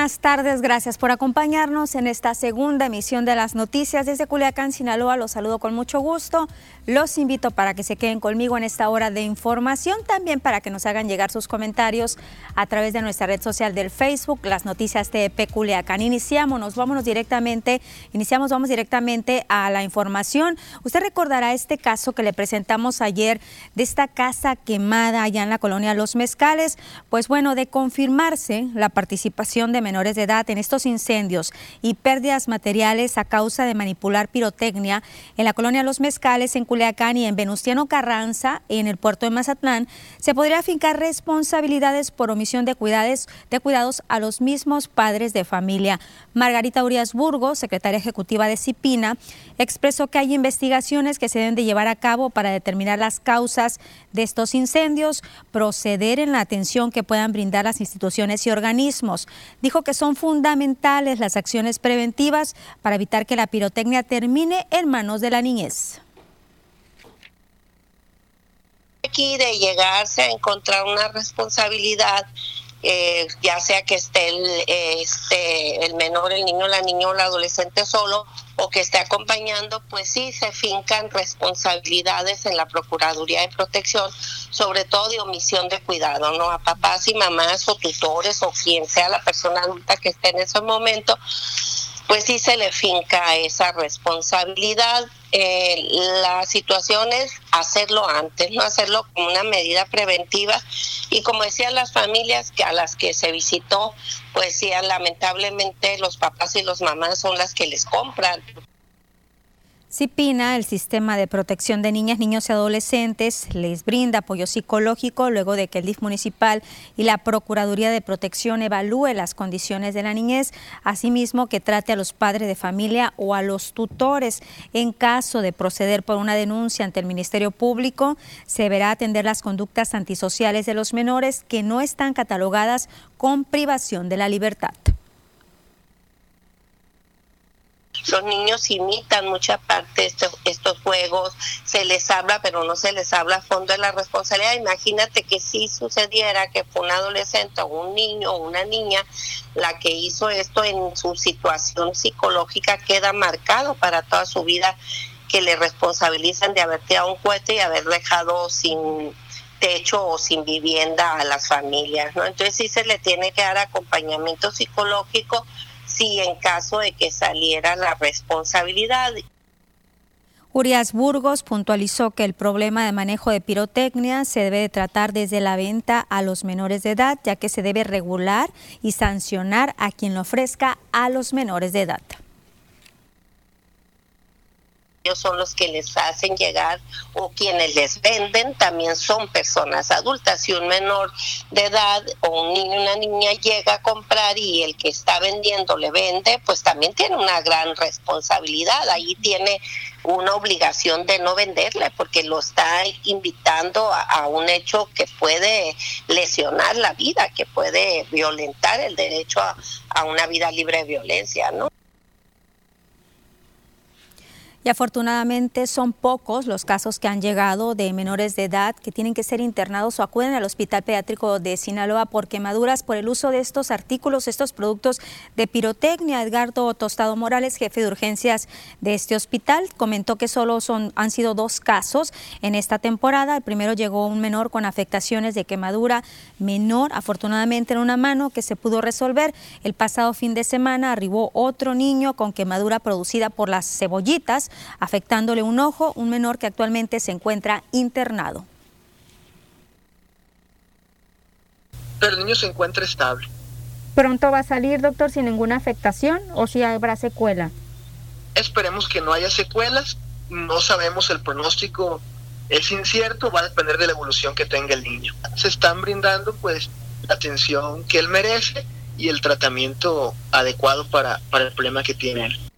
Muy buenas tardes, gracias por acompañarnos en esta segunda emisión de las noticias desde Culiacán, Sinaloa. Los saludo con mucho gusto. Los invito para que se queden conmigo en esta hora de información, también para que nos hagan llegar sus comentarios a través de nuestra red social del Facebook, las noticias de Culiacán. Iniciamos, vámonos directamente, iniciamos, vamos directamente a la información. Usted recordará este caso que le presentamos ayer de esta casa quemada allá en la colonia Los Mezcales. Pues bueno, de confirmarse la participación de menores de edad en estos incendios y pérdidas materiales a causa de manipular pirotecnia en la colonia Los Mezcales, en Culiacán y en Venustiano Carranza, en el puerto de Mazatlán, se podría fincar responsabilidades por omisión de cuidados, de cuidados a los mismos padres de familia. Margarita Urias Burgos, secretaria ejecutiva de CIPINA, expresó que hay investigaciones que se deben de llevar a cabo para determinar las causas de estos incendios, proceder en la atención que puedan brindar las instituciones y organismos. Dijo que son fundamentales las acciones preventivas para evitar que la pirotecnia termine en manos de la niñez. Aquí de llegarse a encontrar una responsabilidad eh, ya sea que esté el, este, el menor, el niño, la niña o el adolescente solo o que esté acompañando, pues sí se fincan responsabilidades en la Procuraduría de Protección, sobre todo de omisión de cuidado, ¿no? A papás y mamás o tutores o quien sea la persona adulta que esté en ese momento, pues sí se le finca esa responsabilidad. Eh, la situación es hacerlo antes, no hacerlo como una medida preventiva. Y como decían las familias que a las que se visitó, pues sí, lamentablemente los papás y los mamás son las que les compran CIPINA, el Sistema de Protección de Niñas, Niños y Adolescentes, les brinda apoyo psicológico luego de que el DIF municipal y la Procuraduría de Protección evalúe las condiciones de la niñez, asimismo que trate a los padres de familia o a los tutores. En caso de proceder por una denuncia ante el Ministerio Público, se deberá atender las conductas antisociales de los menores que no están catalogadas con privación de la libertad. Los niños imitan mucha parte de estos juegos, se les habla, pero no se les habla a fondo de la responsabilidad. Imagínate que si sucediera que fue un adolescente o un niño o una niña la que hizo esto en su situación psicológica, queda marcado para toda su vida que le responsabilizan de haber tirado un cohete y haber dejado sin techo o sin vivienda a las familias, ¿no? Entonces sí se le tiene que dar acompañamiento psicológico si en caso de que saliera la responsabilidad. Urias Burgos puntualizó que el problema de manejo de pirotecnia se debe de tratar desde la venta a los menores de edad, ya que se debe regular y sancionar a quien lo ofrezca a los menores de edad ellos son los que les hacen llegar o quienes les venden también son personas adultas. Si un menor de edad o un niño una niña llega a comprar y el que está vendiendo le vende, pues también tiene una gran responsabilidad. Ahí tiene una obligación de no venderle porque lo está invitando a, un hecho que puede lesionar la vida, que puede violentar el derecho a, a una vida libre de violencia, ¿no? Y afortunadamente son pocos los casos que han llegado de menores de edad que tienen que ser internados o acuden al Hospital Pediátrico de Sinaloa por quemaduras por el uso de estos artículos, estos productos de pirotecnia. Edgardo Tostado Morales, jefe de urgencias de este hospital, comentó que solo son, han sido dos casos en esta temporada. El primero llegó un menor con afectaciones de quemadura menor, afortunadamente en una mano que se pudo resolver. El pasado fin de semana arribó otro niño con quemadura producida por las cebollitas afectándole un ojo, un menor que actualmente se encuentra internado. Pero el niño se encuentra estable. ¿Pronto va a salir, doctor, sin ninguna afectación o si habrá secuela? Esperemos que no haya secuelas. No sabemos el pronóstico, es incierto, va a depender de la evolución que tenga el niño. Se están brindando pues la atención que él merece y el tratamiento adecuado para, para el problema que tiene él.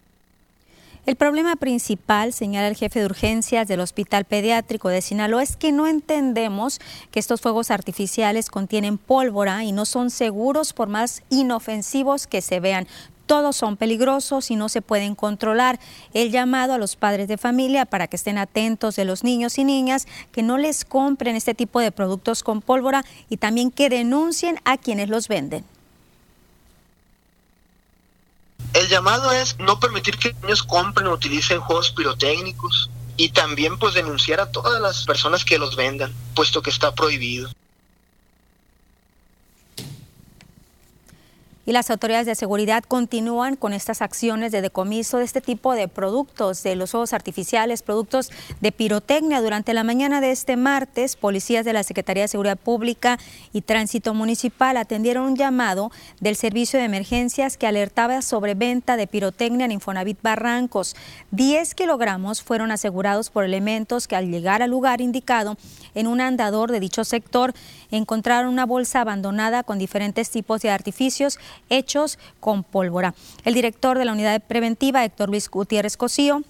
El problema principal, señala el jefe de urgencias del Hospital Pediátrico de Sinaloa, es que no entendemos que estos fuegos artificiales contienen pólvora y no son seguros por más inofensivos que se vean. Todos son peligrosos y no se pueden controlar. El llamado a los padres de familia para que estén atentos de los niños y niñas, que no les compren este tipo de productos con pólvora y también que denuncien a quienes los venden. Llamado es no permitir que niños compren o utilicen juegos pirotécnicos y también pues denunciar a todas las personas que los vendan, puesto que está prohibido. Las autoridades de seguridad continúan con estas acciones de decomiso de este tipo de productos, de los juegos artificiales, productos de pirotecnia. Durante la mañana de este martes, policías de la Secretaría de Seguridad Pública y Tránsito Municipal atendieron un llamado del Servicio de Emergencias que alertaba sobre venta de pirotecnia en Infonavit Barrancos. 10 kilogramos fueron asegurados por elementos que al llegar al lugar indicado en un andador de dicho sector encontraron una bolsa abandonada con diferentes tipos de artificios hechos con pólvora. El director de la unidad preventiva, Héctor Luis Gutiérrez Cosío,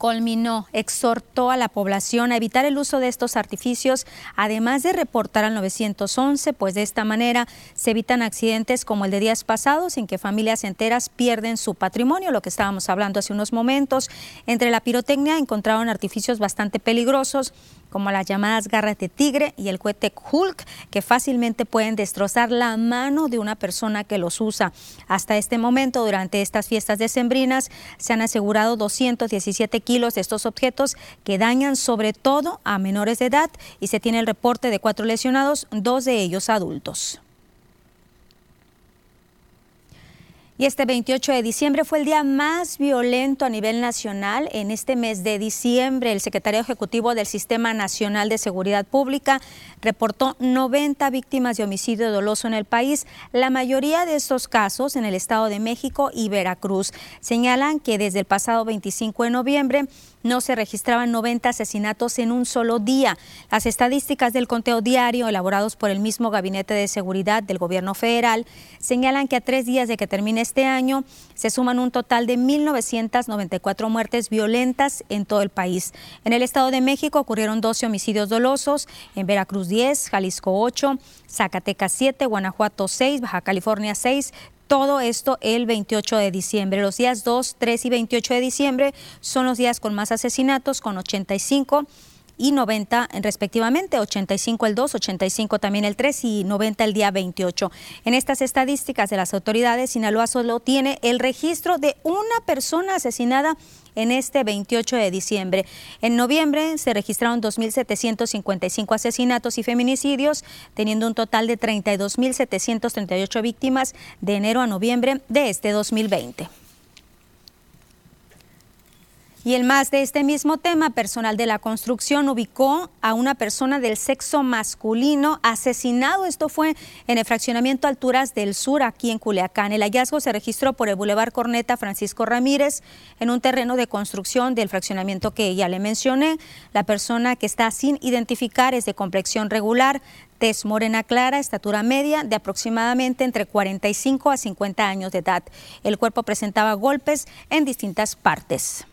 culminó, exhortó a la población a evitar el uso de estos artificios, además de reportar al 911, pues de esta manera se evitan accidentes como el de días pasados en que familias enteras pierden su patrimonio, lo que estábamos hablando hace unos momentos. Entre la pirotecnia encontraron artificios bastante peligrosos como las llamadas garras de tigre y el cohete Hulk, que fácilmente pueden destrozar la mano de una persona que los usa. Hasta este momento, durante estas fiestas decembrinas, se han asegurado 217 kilos de estos objetos que dañan sobre todo a menores de edad y se tiene el reporte de cuatro lesionados, dos de ellos adultos. Y este 28 de diciembre fue el día más violento a nivel nacional. En este mes de diciembre, el secretario ejecutivo del Sistema Nacional de Seguridad Pública reportó 90 víctimas de homicidio doloso en el país. La mayoría de estos casos en el Estado de México y Veracruz. Señalan que desde el pasado 25 de noviembre no se registraban 90 asesinatos en un solo día. Las estadísticas del conteo diario elaborados por el mismo Gabinete de Seguridad del Gobierno Federal señalan que a tres días de que termine este año se suman un total de 1.994 muertes violentas en todo el país. En el Estado de México ocurrieron 12 homicidios dolosos, en Veracruz 10, Jalisco 8, Zacatecas 7, Guanajuato 6, Baja California 6, todo esto el 28 de diciembre. Los días 2, 3 y 28 de diciembre son los días con más asesinatos, con 85 y 90 respectivamente, 85 el 2, 85 también el 3 y 90 el día 28. En estas estadísticas de las autoridades, Sinaloa solo tiene el registro de una persona asesinada en este 28 de diciembre. En noviembre se registraron 2.755 asesinatos y feminicidios, teniendo un total de 32.738 víctimas de enero a noviembre de este 2020. Y el más de este mismo tema, personal de la construcción ubicó a una persona del sexo masculino asesinado. Esto fue en el fraccionamiento Alturas del Sur, aquí en Culiacán. El hallazgo se registró por el Boulevard Corneta Francisco Ramírez en un terreno de construcción del fraccionamiento que ya le mencioné. La persona que está sin identificar es de complexión regular, tez morena clara, estatura media de aproximadamente entre 45 a 50 años de edad. El cuerpo presentaba golpes en distintas partes.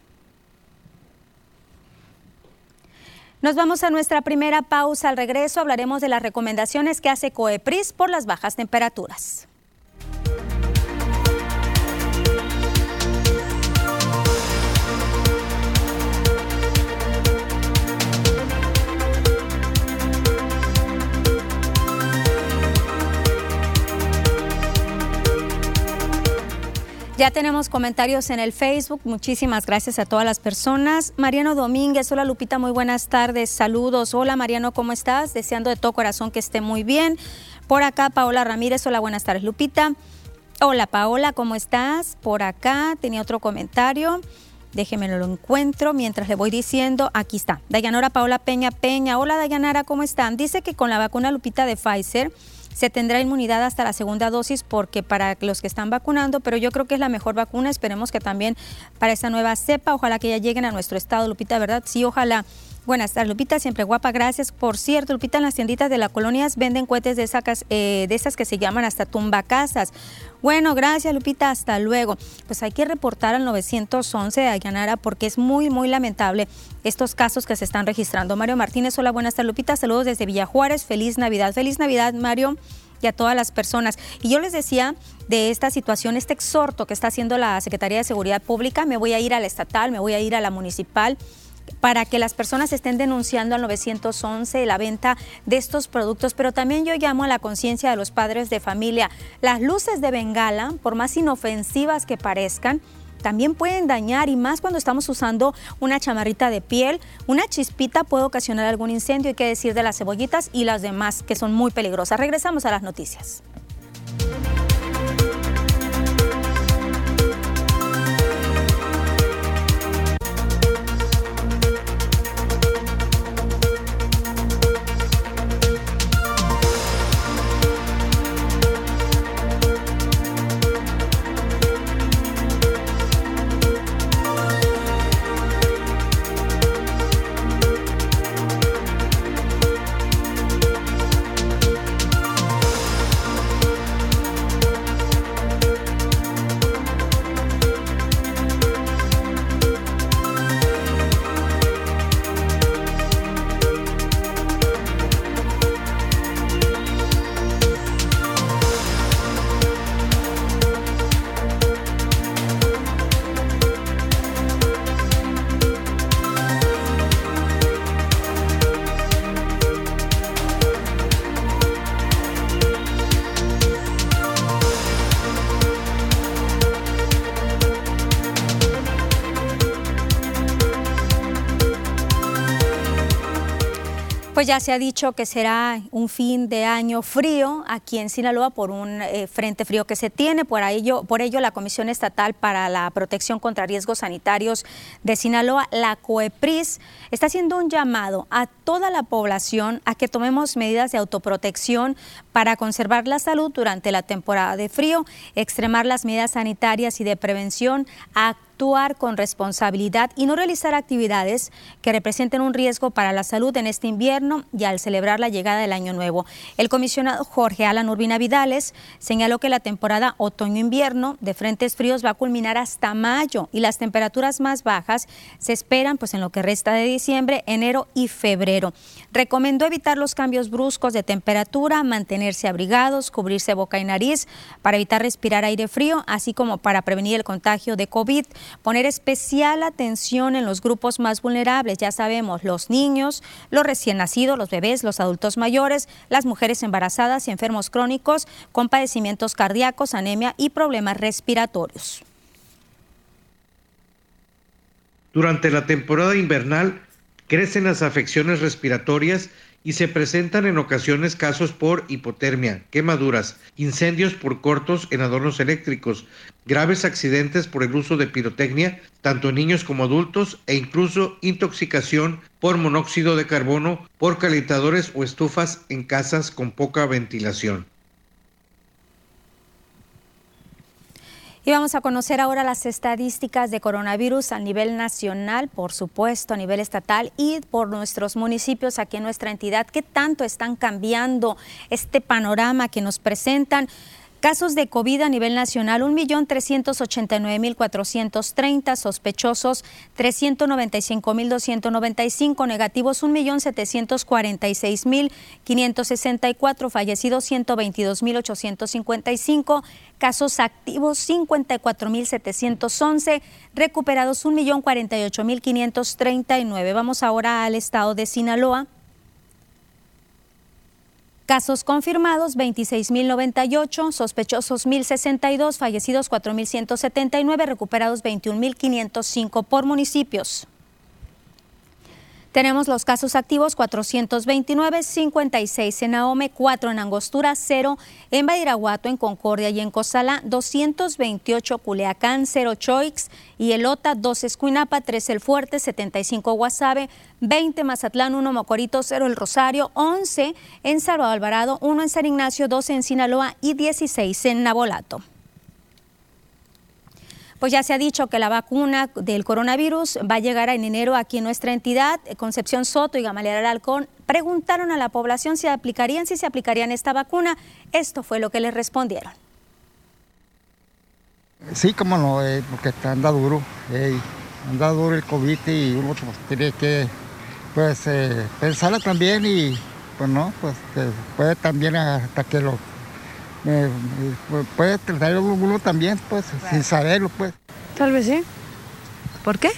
Nos vamos a nuestra primera pausa. Al regreso hablaremos de las recomendaciones que hace COEPRIS por las bajas temperaturas. Ya tenemos comentarios en el Facebook. Muchísimas gracias a todas las personas. Mariano Domínguez, hola Lupita, muy buenas tardes. Saludos. Hola Mariano, ¿cómo estás? Deseando de todo corazón que esté muy bien. Por acá, Paola Ramírez, hola, buenas tardes Lupita. Hola Paola, ¿cómo estás? Por acá tenía otro comentario. Déjeme lo encuentro mientras le voy diciendo. Aquí está. Dayanora Paola Peña Peña. Hola Dayanara, ¿cómo están? Dice que con la vacuna Lupita de Pfizer se tendrá inmunidad hasta la segunda dosis porque para los que están vacunando, pero yo creo que es la mejor vacuna. Esperemos que también para esta nueva cepa, ojalá que ya lleguen a nuestro estado, Lupita, ¿verdad? Sí, ojalá. Buenas tardes, Lupita, siempre guapa, gracias. Por cierto, Lupita, en las tienditas de la colonia venden cohetes de esas, eh, de esas que se llaman hasta tumbacasas. Bueno, gracias, Lupita, hasta luego. Pues hay que reportar al 911 de Ayanara porque es muy, muy lamentable estos casos que se están registrando. Mario Martínez, hola, buenas tardes, Lupita, saludos desde Villa Juárez, feliz Navidad, feliz Navidad, Mario y a todas las personas. Y yo les decía de esta situación, este exhorto que está haciendo la Secretaría de Seguridad Pública, me voy a ir a la estatal, me voy a ir a la municipal para que las personas estén denunciando al 911 la venta de estos productos, pero también yo llamo a la conciencia de los padres de familia. Las luces de bengala, por más inofensivas que parezcan, también pueden dañar y más cuando estamos usando una chamarrita de piel. Una chispita puede ocasionar algún incendio, hay que decir de las cebollitas y las demás que son muy peligrosas. Regresamos a las noticias. Ya se ha dicho que será un fin de año frío aquí en Sinaloa por un eh, frente frío que se tiene. Por ello, por ello, la Comisión Estatal para la Protección contra Riesgos Sanitarios de Sinaloa, la COEPRIS, está haciendo un llamado a toda la población a que tomemos medidas de autoprotección para conservar la salud durante la temporada de frío, extremar las medidas sanitarias y de prevención, actuar con responsabilidad y no realizar actividades que representen un riesgo para la salud en este invierno y al celebrar la llegada del año nuevo. El comisionado Jorge Alan Urbina Vidales señaló que la temporada otoño-invierno de frentes fríos va a culminar hasta mayo y las temperaturas más bajas se esperan pues en lo que resta de diciembre, enero y febrero. Recomendó evitar los cambios bruscos de temperatura, mantenerse abrigados, cubrirse boca y nariz para evitar respirar aire frío, así como para prevenir el contagio de COVID poner especial atención en los grupos más vulnerables, ya sabemos, los niños, los recién nacidos, los bebés, los adultos mayores, las mujeres embarazadas y enfermos crónicos con padecimientos cardíacos, anemia y problemas respiratorios. Durante la temporada invernal crecen las afecciones respiratorias y se presentan en ocasiones casos por hipotermia, quemaduras, incendios por cortos en adornos eléctricos, graves accidentes por el uso de pirotecnia, tanto en niños como adultos, e incluso intoxicación por monóxido de carbono por calentadores o estufas en casas con poca ventilación. Y vamos a conocer ahora las estadísticas de coronavirus a nivel nacional, por supuesto, a nivel estatal y por nuestros municipios aquí en nuestra entidad. ¿Qué tanto están cambiando este panorama que nos presentan? Casos de COVID a nivel nacional, 1.389.430, sospechosos 395.295, negativos 1.746.564, fallecidos 122.855, casos activos 54.711, recuperados 1.048.539. Vamos ahora al estado de Sinaloa. Casos confirmados 26.098, sospechosos 1.062, fallecidos 4.179, recuperados 21.505 por municipios. Tenemos los casos activos 429, 56 en Ahome, 4 en Angostura, 0 en Badiraguato, en Concordia y en Cozalá, 228 Culeacán, 0 Choix y Elota, 2 Escuinapa, 3 El Fuerte, 75 Guasave, 20 Mazatlán, 1 Mocorito, 0 El Rosario, 11 en Salvador Alvarado, 1 en San Ignacio, 12 en Sinaloa y 16 en Nabolato. Pues ya se ha dicho que la vacuna del coronavirus va a llegar en enero aquí en nuestra entidad. Concepción Soto y Gamaliel Alcón preguntaron a la población si aplicarían, si se aplicarían esta vacuna. Esto fue lo que les respondieron. Sí, cómo no, eh, porque anda duro, anda duro el COVID y uno pues, tiene que pues eh, pensarla también y pues no, pues puede también hasta que lo eh, puede traer uno también, pues, sin saberlo, pues. Tal vez sí. ¿Por qué?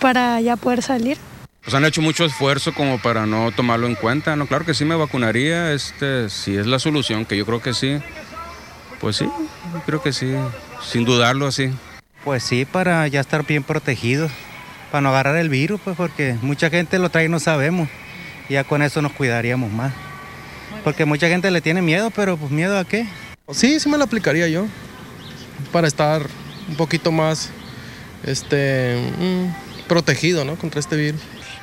para ya poder salir. Pues han hecho mucho esfuerzo como para no tomarlo en cuenta, ¿no? Claro que sí me vacunaría, este, si es la solución, que yo creo que sí. Pues sí, creo que sí, sin dudarlo así. Pues sí, para ya estar bien protegidos, para no agarrar el virus, pues porque mucha gente lo trae y no sabemos. Y ya con eso nos cuidaríamos más. Porque mucha gente le tiene miedo, pero pues miedo a qué? Sí, sí me lo aplicaría yo, para estar un poquito más este, mm, protegido, ¿no? Contra este virus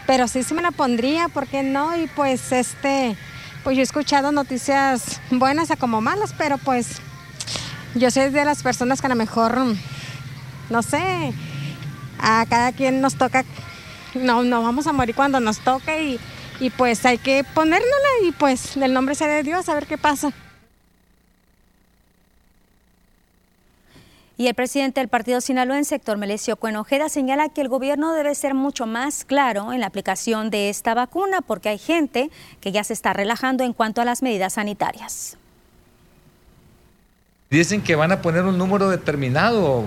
pero sí se me la pondría, ¿por qué no? Y pues este, pues yo he escuchado noticias buenas a como malas, pero pues yo soy de las personas que a lo mejor, no sé, a cada quien nos toca, no, no vamos a morir cuando nos toque y, y pues hay que ponérnosla y pues del nombre sea de Dios a ver qué pasa. Y el presidente del partido sinaloense, Héctor Melesio Cuenojeda, señala que el gobierno debe ser mucho más claro en la aplicación de esta vacuna porque hay gente que ya se está relajando en cuanto a las medidas sanitarias. Dicen que van a poner un número determinado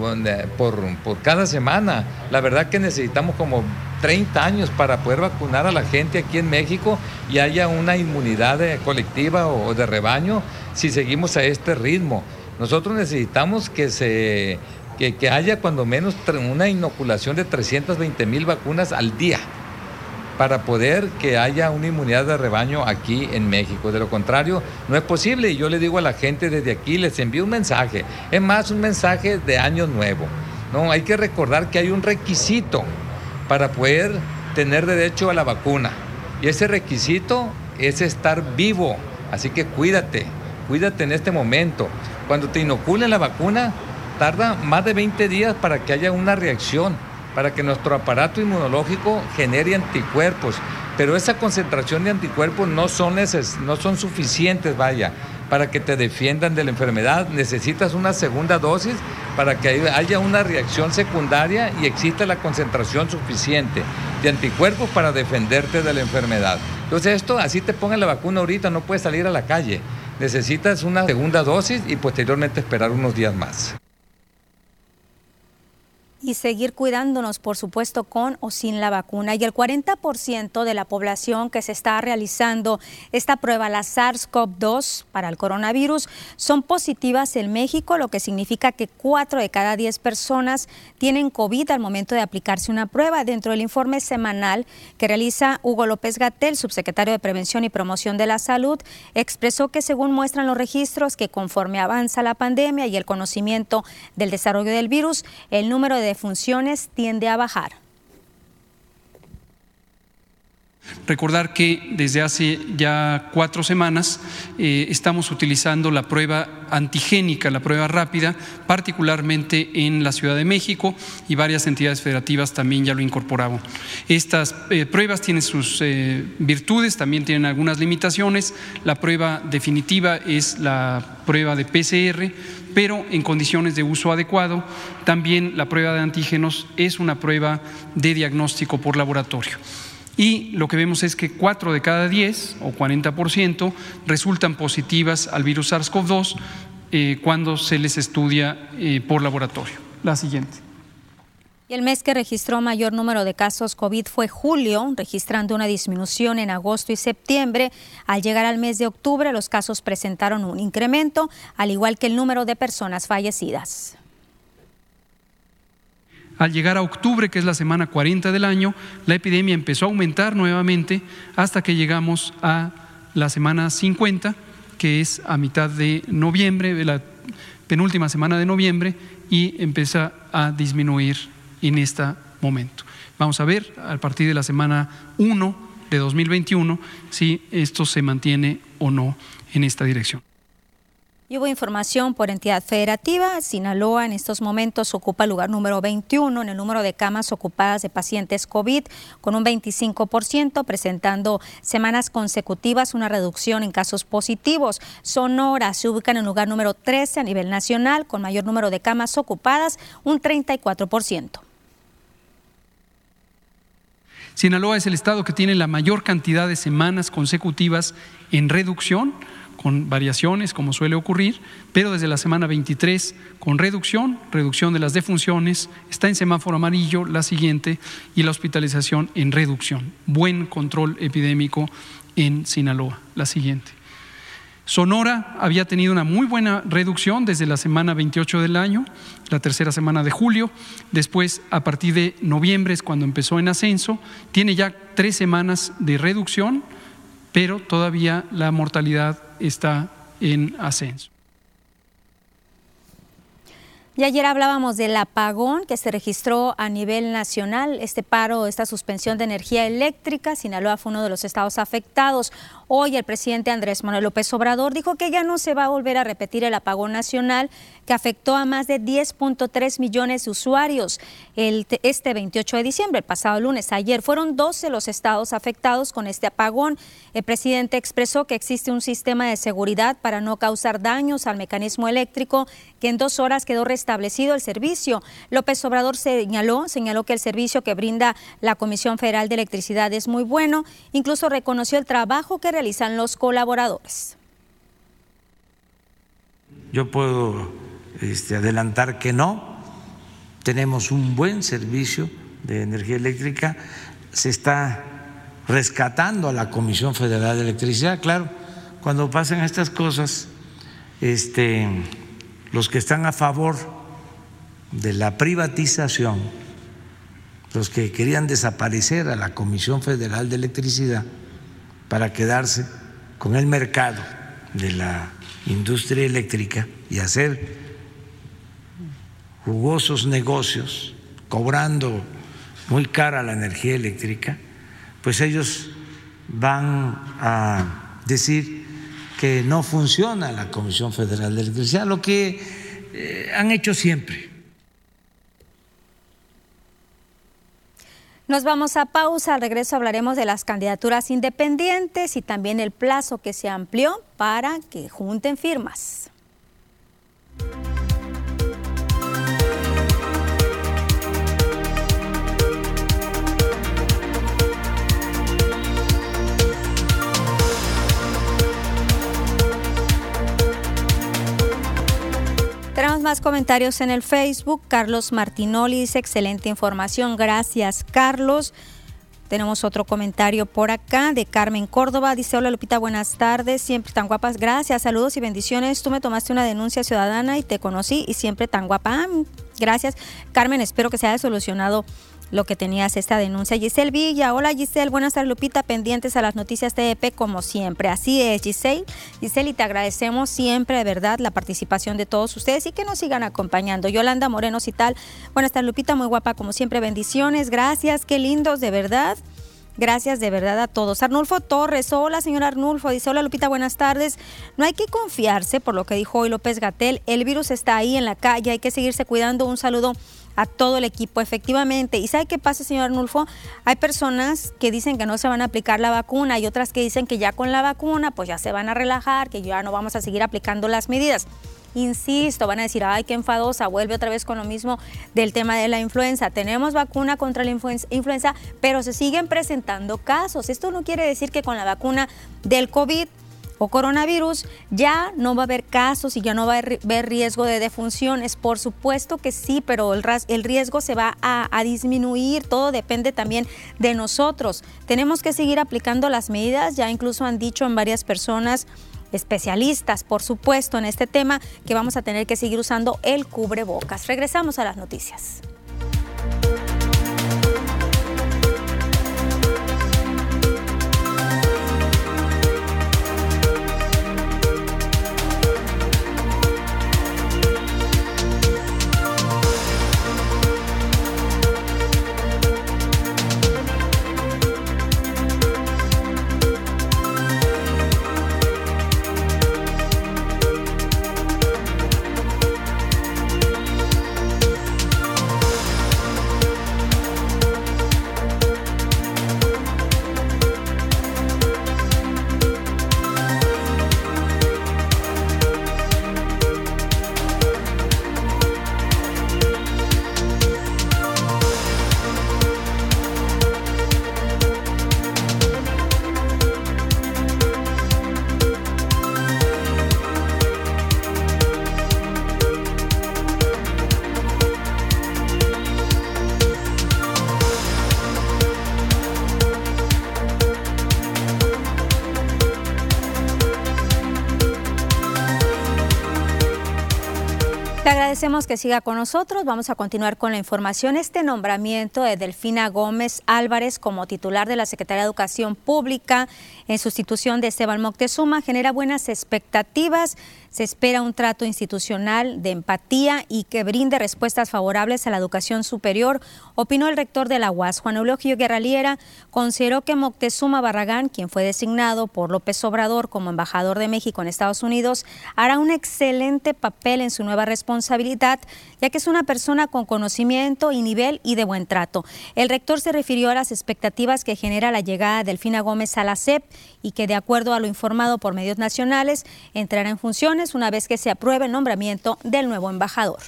por, por, cada semana. La verdad que necesitamos como 30 años para poder vacunar a la gente aquí en México y haya una inmunidad colectiva o de rebaño si seguimos a este ritmo. Nosotros necesitamos que se que, haya cuando menos una inoculación de 320 mil vacunas al día para poder que haya una inmunidad de rebaño aquí en México. De lo contrario, no es posible. Y yo le digo a la gente desde aquí, les envío un mensaje. Es más, un mensaje de año nuevo. No, hay que recordar que hay un requisito para poder tener derecho a la vacuna. Y ese requisito es estar vivo. Así que cuídate, cuídate en este momento. Cuando te inoculen la vacuna, tarda más de 20 días para que haya una reacción, para que nuestro aparato inmunológico genere anticuerpos. Pero esa concentración de anticuerpos no son, no son suficientes, vaya, para que te defiendan de la enfermedad. Necesitas una segunda dosis para que haya una reacción secundaria y exista la concentración suficiente de anticuerpos para defenderte de la enfermedad. Entonces esto, así te pongan la vacuna ahorita, no puedes salir a la calle necesitas una segunda dosis y posteriormente esperar unos días más y seguir cuidándonos, por supuesto, con o sin la vacuna. Y el 40% de la población que se está realizando esta prueba, la SARS-CoV-2 para el coronavirus, son positivas en México, lo que significa que 4 de cada 10 personas tienen COVID al momento de aplicarse una prueba. Dentro del informe semanal que realiza Hugo López Gatel, subsecretario de Prevención y Promoción de la Salud, expresó que según muestran los registros que conforme avanza la pandemia y el conocimiento del desarrollo del virus, el número de funciones tiende a bajar. Recordar que desde hace ya cuatro semanas eh, estamos utilizando la prueba antigénica, la prueba rápida, particularmente en la Ciudad de México y varias entidades federativas también ya lo incorporaban. Estas eh, pruebas tienen sus eh, virtudes, también tienen algunas limitaciones. La prueba definitiva es la prueba de PCR, pero en condiciones de uso adecuado. También la prueba de antígenos es una prueba de diagnóstico por laboratorio. Y lo que vemos es que 4 de cada 10 o 40% resultan positivas al virus SARS-CoV-2 eh, cuando se les estudia eh, por laboratorio. La siguiente. Y el mes que registró mayor número de casos COVID fue julio, registrando una disminución en agosto y septiembre. Al llegar al mes de octubre, los casos presentaron un incremento, al igual que el número de personas fallecidas. Al llegar a octubre, que es la semana 40 del año, la epidemia empezó a aumentar nuevamente hasta que llegamos a la semana 50, que es a mitad de noviembre, la penúltima semana de noviembre, y empieza a disminuir en este momento. Vamos a ver a partir de la semana 1 de 2021 si esto se mantiene o no en esta dirección. Y hubo información por entidad federativa. Sinaloa en estos momentos ocupa lugar número 21 en el número de camas ocupadas de pacientes COVID, con un 25%, presentando semanas consecutivas una reducción en casos positivos. Sonora se ubica en el lugar número 13 a nivel nacional, con mayor número de camas ocupadas, un 34%. Sinaloa es el estado que tiene la mayor cantidad de semanas consecutivas en reducción con variaciones, como suele ocurrir, pero desde la semana 23 con reducción, reducción de las defunciones, está en semáforo amarillo la siguiente y la hospitalización en reducción. Buen control epidémico en Sinaloa, la siguiente. Sonora había tenido una muy buena reducción desde la semana 28 del año, la tercera semana de julio. Después, a partir de noviembre es cuando empezó en ascenso. Tiene ya tres semanas de reducción, pero todavía la mortalidad está en ascenso. Y ayer hablábamos del apagón que se registró a nivel nacional, este paro, esta suspensión de energía eléctrica. Sinaloa fue uno de los estados afectados. Hoy el presidente Andrés Manuel López Obrador dijo que ya no se va a volver a repetir el apagón nacional que afectó a más de 10.3 millones de usuarios el, este 28 de diciembre, el pasado lunes. Ayer fueron 12 los estados afectados con este apagón. El presidente expresó que existe un sistema de seguridad para no causar daños al mecanismo eléctrico, que en dos horas quedó restablecido el servicio. López Obrador señaló, señaló que el servicio que brinda la Comisión Federal de Electricidad es muy bueno. Incluso reconoció el trabajo que realizan los colaboradores. Yo puedo este, adelantar que no. Tenemos un buen servicio de energía eléctrica. Se está rescatando a la Comisión Federal de Electricidad. Claro, cuando pasan estas cosas, este, los que están a favor de la privatización, los que querían desaparecer a la Comisión Federal de Electricidad, para quedarse con el mercado de la industria eléctrica y hacer jugosos negocios cobrando muy cara la energía eléctrica, pues ellos van a decir que no funciona la Comisión Federal de Electricidad, lo que eh, han hecho siempre Nos vamos a pausa. Al regreso hablaremos de las candidaturas independientes y también el plazo que se amplió para que junten firmas. Tenemos más comentarios en el Facebook. Carlos Martinoli dice excelente información. Gracias, Carlos. Tenemos otro comentario por acá de Carmen Córdoba. Dice, hola Lupita, buenas tardes. Siempre tan guapas. Gracias, saludos y bendiciones. Tú me tomaste una denuncia ciudadana y te conocí y siempre tan guapa. Ah, gracias. Carmen, espero que se haya solucionado lo que tenías esta denuncia. Giselle Villa, hola Giselle, buenas tardes Lupita, pendientes a las noticias TDP como siempre. Así es Giselle. Giselle, y te agradecemos siempre de verdad la participación de todos ustedes y que nos sigan acompañando. Yolanda Moreno y tal, buenas tardes Lupita, muy guapa como siempre, bendiciones, gracias, qué lindos de verdad. Gracias de verdad a todos. Arnulfo Torres, hola señor Arnulfo, dice hola Lupita, buenas tardes. No hay que confiarse por lo que dijo hoy López Gatel, el virus está ahí en la calle, hay que seguirse cuidando. Un saludo a todo el equipo, efectivamente. ¿Y sabe qué pasa, señor Arnulfo? Hay personas que dicen que no se van a aplicar la vacuna y otras que dicen que ya con la vacuna pues ya se van a relajar, que ya no vamos a seguir aplicando las medidas. Insisto, van a decir, ay, qué enfadosa, vuelve otra vez con lo mismo del tema de la influenza. Tenemos vacuna contra la influenza, pero se siguen presentando casos. Esto no quiere decir que con la vacuna del COVID o coronavirus ya no va a haber casos y ya no va a haber riesgo de defunciones. Por supuesto que sí, pero el, riesgo se va a, a disminuir. Todo depende también de nosotros. Tenemos que seguir aplicando las medidas. Ya incluso han dicho en varias personas especialistas, por supuesto, en este tema, que vamos a tener que seguir usando el cubrebocas. Regresamos a las noticias. Agradecemos que siga con nosotros. Vamos a continuar con la información. Este nombramiento de Delfina Gómez Álvarez como titular de la Secretaría de Educación Pública en sustitución de Esteban Moctezuma genera buenas expectativas. Se espera un trato institucional de empatía y que brinde respuestas favorables a la educación superior, opinó el rector de la UAS, Juan Eulogio Guerraliera. Consideró que Moctezuma Barragán, quien fue designado por López Obrador como embajador de México en Estados Unidos, hará un excelente papel en su nueva responsabilidad, ya que es una persona con conocimiento y nivel y de buen trato. El rector se refirió a las expectativas que genera la llegada de Delfina Gómez a la CEP y que, de acuerdo a lo informado por medios nacionales, entrará en funciones una vez que se apruebe el nombramiento del nuevo embajador.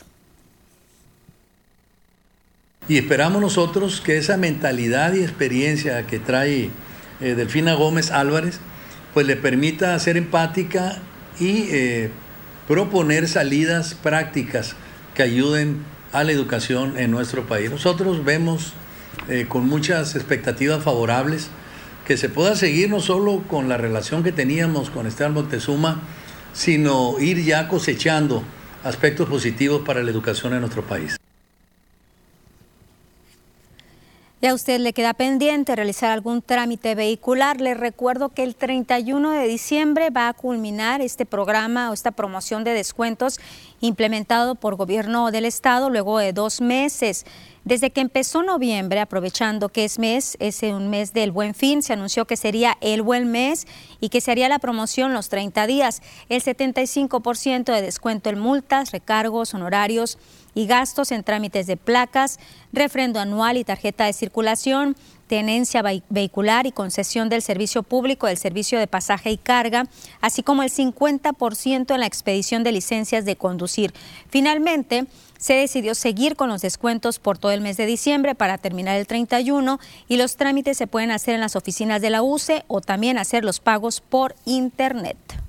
Y esperamos nosotros que esa mentalidad y experiencia que trae eh, Delfina Gómez Álvarez, pues le permita ser empática y eh, proponer salidas prácticas que ayuden a la educación en nuestro país. Nosotros vemos eh, con muchas expectativas favorables que se pueda seguir no solo con la relación que teníamos con Esteban Montezuma, sino ir ya cosechando aspectos positivos para la educación en nuestro país. Y a usted le queda pendiente realizar algún trámite vehicular. Le recuerdo que el 31 de diciembre va a culminar este programa o esta promoción de descuentos implementado por gobierno del estado luego de dos meses. Desde que empezó noviembre, aprovechando que es mes, es un mes del buen fin, se anunció que sería el buen mes y que se haría la promoción los 30 días, el 75% de descuento en multas, recargos, honorarios y gastos en trámites de placas, refrendo anual y tarjeta de circulación, tenencia vehicular y concesión del servicio público del servicio de pasaje y carga, así como el 50% en la expedición de licencias de conducir. Finalmente, se decidió seguir con los descuentos por todo el mes de diciembre para terminar el 31 y los trámites se pueden hacer en las oficinas de la UCE o también hacer los pagos por Internet.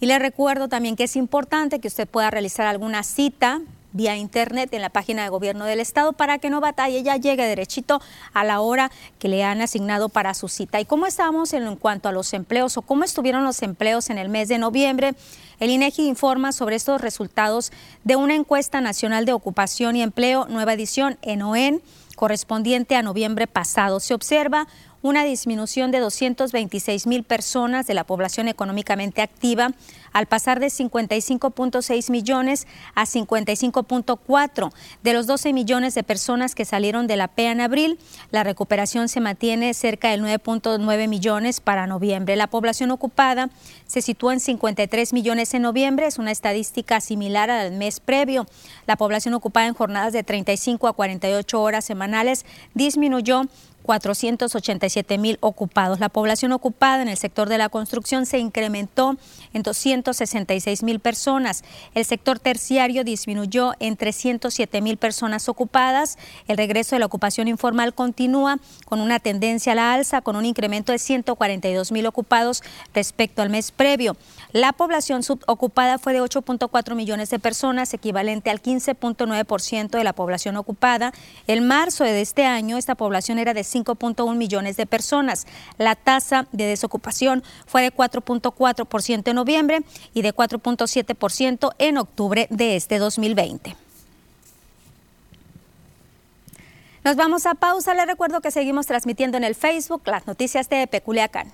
Y le recuerdo también que es importante que usted pueda realizar alguna cita vía internet en la página de gobierno del estado para que no batalle, ya llegue derechito a la hora que le han asignado para su cita. ¿Y cómo estamos en, cuanto a los empleos o cómo estuvieron los empleos en el mes de noviembre? El INEGI informa sobre estos resultados de una encuesta nacional de ocupación y empleo, nueva edición en OEN, correspondiente a noviembre pasado. Se observa una disminución de 226 mil personas de la población económicamente activa al pasar de 55.6 millones a 55.4 de los 12 millones de personas que salieron de la PEA en abril. La recuperación se mantiene cerca del 9.9 millones para noviembre. La población ocupada se sitúa en 53 millones en noviembre, es una estadística similar al mes previo. La población ocupada en jornadas de 35 a 48 horas semanales disminuyó 487 mil ocupados. La población ocupada en el sector de la construcción se incrementó en 266 mil personas. El sector terciario disminuyó en 307 mil personas ocupadas. El regreso de la ocupación informal continúa con una tendencia a la alza, con un incremento de 142 mil ocupados respecto al mes previo. La población subocupada fue de 8.4 millones de personas, equivalente al 15.9% de la población ocupada. En marzo de este año, esta población era de 5.1 millones de personas. La tasa de desocupación fue de 4.4% en noviembre y de 4.7% en octubre de este 2020. Nos vamos a pausa. Les recuerdo que seguimos transmitiendo en el Facebook las noticias de Peculiacán.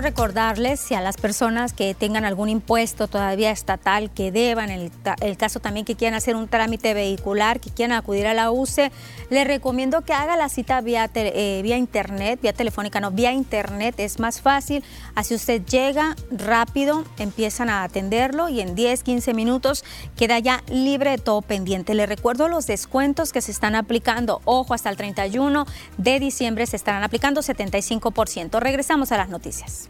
Recordarles si a las personas que tengan algún impuesto todavía estatal que deban, el, el caso también que quieran hacer un trámite vehicular, que quieran acudir a la UCE, les recomiendo que haga la cita vía, eh, vía internet, vía telefónica, no, vía internet, es más fácil. Así usted llega rápido, empiezan a atenderlo y en 10, 15 minutos queda ya libre de todo pendiente. Le recuerdo los descuentos que se están aplicando. Ojo, hasta el 31 de diciembre se estarán aplicando 75%. Regresamos a las noticias.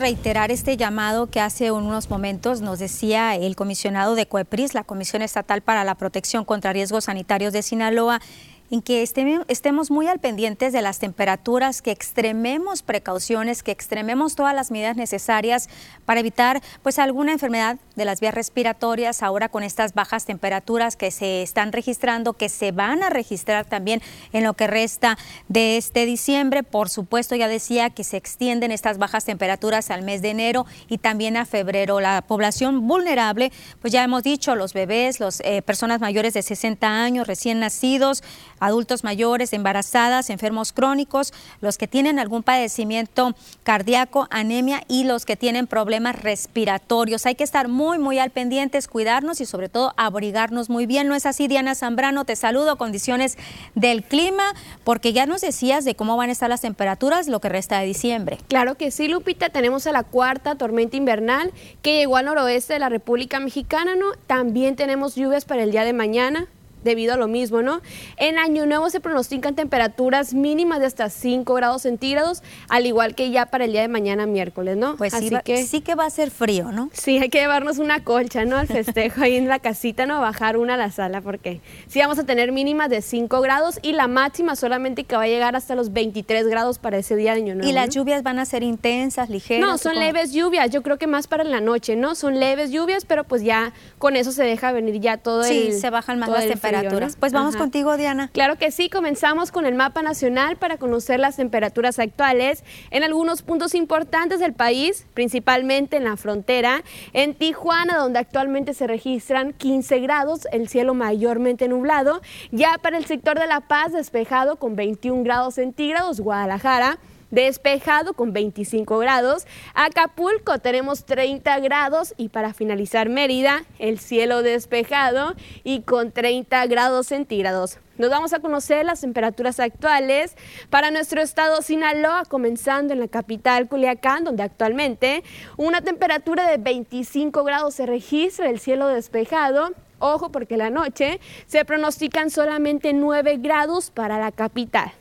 Reiterar este llamado que hace unos momentos nos decía el comisionado de COEPRIS, la Comisión Estatal para la Protección contra Riesgos Sanitarios de Sinaloa, en que estemos muy al pendientes de las temperaturas, que extrememos precauciones, que extrememos todas las medidas necesarias para evitar pues alguna enfermedad de las vías respiratorias ahora con estas bajas temperaturas que se están registrando, que se van a registrar también en lo que resta de este diciembre. Por supuesto, ya decía que se extienden estas bajas temperaturas al mes de enero y también a febrero. La población vulnerable, pues ya hemos dicho, los bebés, las eh, personas mayores de 60 años, recién nacidos, adultos mayores, embarazadas, enfermos crónicos, los que tienen algún padecimiento cardíaco, anemia y los que tienen problemas respiratorios. Hay que estar muy, muy al pendientes, cuidarnos y sobre todo abrigarnos muy bien. ¿No es así, Diana Zambrano? Te saludo, condiciones del clima, porque ya nos decías de cómo van a estar las temperaturas lo que resta de diciembre. Claro que sí, Lupita, tenemos a la cuarta tormenta invernal que llegó al noroeste de la República Mexicana, ¿no? También tenemos lluvias para el día de mañana, debido a lo mismo, ¿no? En Año Nuevo se pronostican temperaturas mínimas de hasta 5 grados centígrados, al igual que ya para el día de mañana miércoles, ¿no? Pues sí, que, sí que va a ser frío, ¿no? Sí, hay que llevarnos una colcha, ¿no? Al festejo ahí en la casita, ¿no? Bajar una a la sala, porque sí vamos a tener mínimas de 5 grados y la máxima solamente que va a llegar hasta los 23 grados para ese día de Año Nuevo. ¿Y las lluvias van a ser intensas, ligeras? No, son leves lluvias, yo creo que más para la noche, ¿no? Son leves lluvias, pero pues ya con eso se deja venir ya todo el... Sí, se bajan más las temperaturas pues vamos contigo, Diana. Claro que sí, comenzamos con el mapa nacional para conocer las temperaturas actuales en algunos puntos importantes del país, principalmente en la frontera, en Tijuana, donde actualmente se registran 15 grados, el cielo mayormente nublado, ya para el sector de La Paz despejado con 21 grados centígrados, Guadalajara despejado con 25 grados. Acapulco tenemos 30 grados y para finalizar Mérida, el cielo despejado y con 30 grados centígrados. Nos vamos a conocer las temperaturas actuales para nuestro estado Sinaloa, comenzando en la capital Culiacán, donde actualmente una temperatura de 25 grados se registra, el cielo despejado. Ojo porque la noche se pronostican solamente 9 grados para la capital.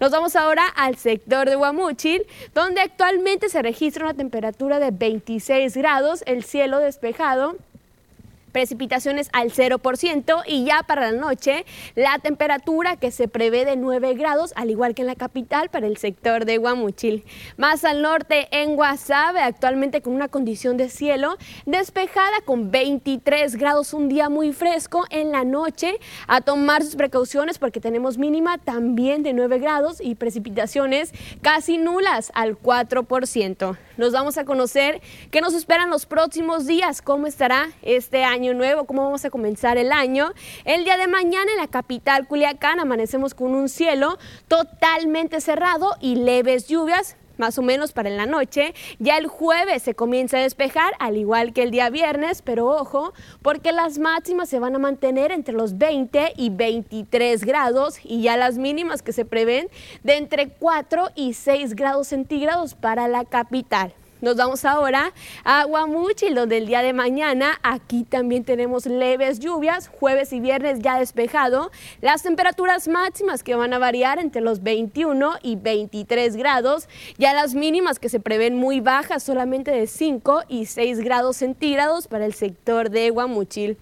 Nos vamos ahora al sector de Guamúchil, donde actualmente se registra una temperatura de 26 grados, el cielo despejado precipitaciones al 0% y ya para la noche la temperatura que se prevé de 9 grados, al igual que en la capital para el sector de Guamuchil. Más al norte en Guasave, actualmente con una condición de cielo despejada con 23 grados, un día muy fresco en la noche, a tomar sus precauciones porque tenemos mínima también de 9 grados y precipitaciones casi nulas al 4%. Nos vamos a conocer. Qué nos esperan los próximos días, cómo estará este año nuevo, cómo vamos a comenzar el año. El día de mañana en la capital Culiacán amanecemos con un cielo totalmente cerrado y leves lluvias más o menos para en la noche. Ya el jueves se comienza a despejar, al igual que el día viernes, pero ojo, porque las máximas se van a mantener entre los 20 y 23 grados y ya las mínimas que se prevén de entre 4 y 6 grados centígrados para la capital. Nos vamos ahora a Guamuchil, donde el día de mañana aquí también tenemos leves lluvias, jueves y viernes ya despejado. Las temperaturas máximas que van a variar entre los 21 y 23 grados, ya las mínimas que se prevén muy bajas, solamente de 5 y 6 grados centígrados para el sector de Guamuchil.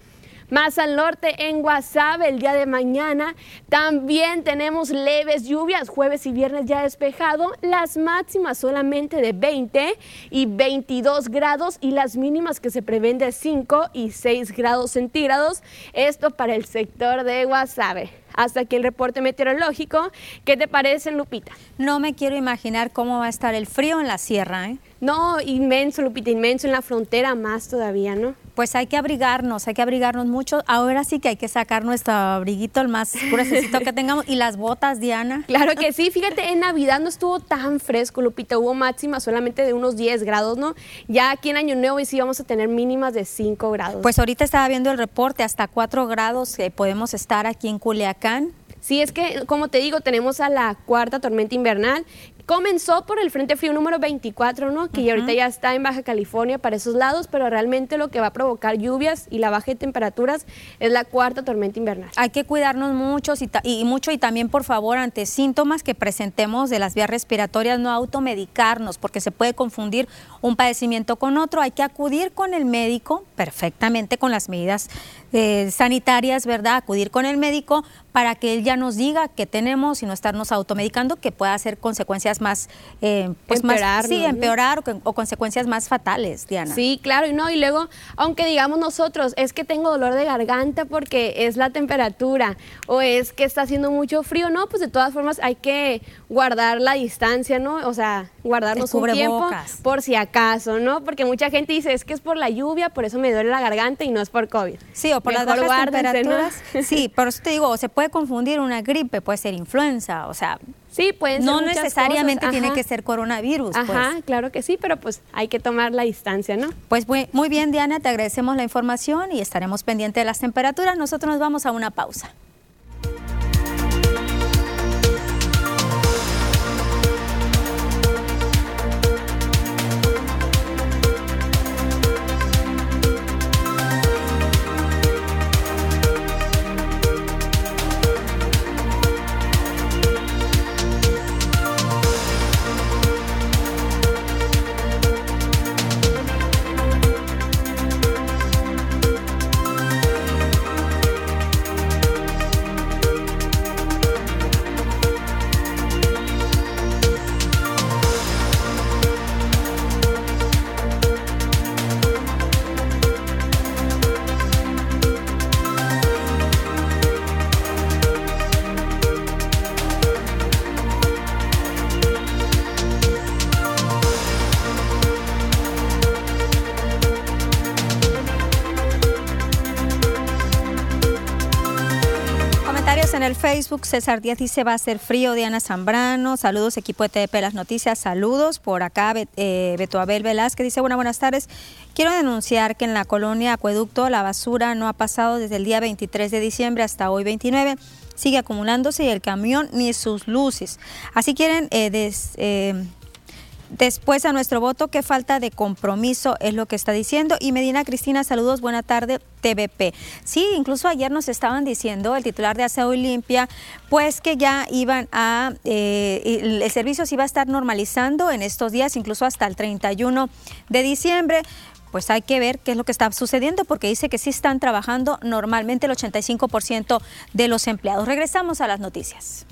Más al norte en Guasave el día de mañana también tenemos leves lluvias, jueves y viernes ya despejado, las máximas solamente de 20 y 22 grados y las mínimas que se prevén de 5 y 6 grados centígrados, esto para el sector de Guasave hasta aquí el reporte meteorológico. ¿Qué te parece, Lupita? No me quiero imaginar cómo va a estar el frío en la sierra, ¿eh? No, inmenso, Lupita, inmenso en la frontera más todavía, ¿no? Pues hay que abrigarnos, hay que abrigarnos mucho. Ahora sí que hay que sacar nuestro abriguito, el más gruesecito que tengamos, y las botas, Diana. Claro que sí, fíjate, en Navidad no estuvo tan fresco, Lupita, hubo máxima solamente de unos 10 grados, ¿no? Ya aquí en Año Nuevo sí vamos a tener mínimas de 5 grados. Pues ahorita estaba viendo el reporte, hasta 4 grados que podemos estar aquí en Culiacán. Sí, es que, como te digo, tenemos a la cuarta tormenta invernal Comenzó por el Frente Frío número 24, ¿no? Que ahorita ya está en Baja California para esos lados, pero realmente lo que va a provocar lluvias y la baja de temperaturas es la cuarta tormenta invernal. Hay que cuidarnos mucho y, y mucho y también, por favor, ante síntomas que presentemos de las vías respiratorias, no automedicarnos, porque se puede confundir un padecimiento con otro. Hay que acudir con el médico perfectamente con las medidas eh, sanitarias, ¿verdad? Acudir con el médico para que él ya nos diga qué tenemos y no estarnos automedicando, que pueda ser consecuencias más, eh, pues empeorar, sí, empeorar o, consecuencias más fatales, Diana. Sí, claro, y no, y luego, aunque digamos nosotros, es que tengo dolor de garganta porque es la temperatura o es que está haciendo mucho frío, no, pues de todas formas hay que guardar la distancia, ¿no? O sea, guardarnos un tiempo por si acaso, ¿no? Porque mucha gente dice, es que es por la lluvia, por eso me duele la garganta y no es por COVID. Sí, por las bajas temperaturas. Sí, por eso te digo, se puede confundir una gripe, puede ser influenza, o sea, Sí, pues no necesariamente tiene que ser coronavirus. Ajá, pues. claro que sí, pero pues hay que tomar la distancia, ¿no? Pues muy, muy bien, Diana, te agradecemos la información y estaremos pendientes de las temperaturas. Nosotros nos vamos a una pausa. César Díaz dice va a ser frío, Diana Zambrano, saludos equipo de TDP Las Noticias, saludos por acá, eh, Beto Abel Velázquez. Dice buenas buenas tardes, quiero denunciar que en la colonia Acueducto la basura no ha pasado desde el día 23 de diciembre hasta hoy 29, sigue acumulándose y el camión ni sus luces, así quieren eh, des, eh, Después a nuestro voto, qué falta de compromiso es lo que está diciendo. Y Medina Cristina, saludos, buena tarde, TVP. Sí, incluso ayer nos estaban diciendo el titular de Aseo y Limpia, pues que ya iban a, eh, el servicio se iba a estar normalizando en estos días, incluso hasta el 31 de diciembre pues hay que ver qué es lo que está sucediendo porque dice que sí están trabajando normalmente el 85% de los empleados. Regresamos a las noticias.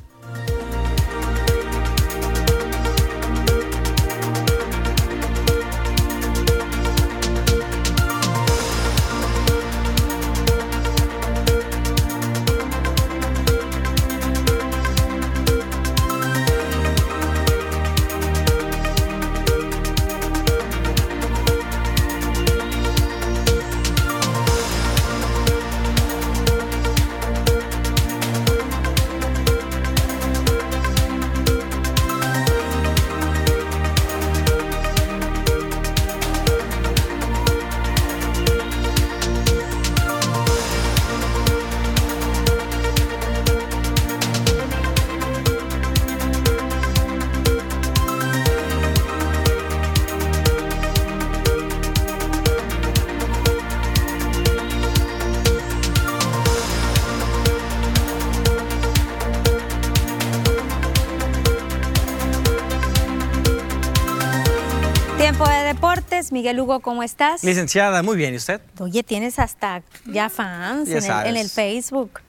Hugo, ¿cómo estás? Licenciada, muy bien, ¿y usted? Oye, tienes hasta ya fans en, el, Facebook.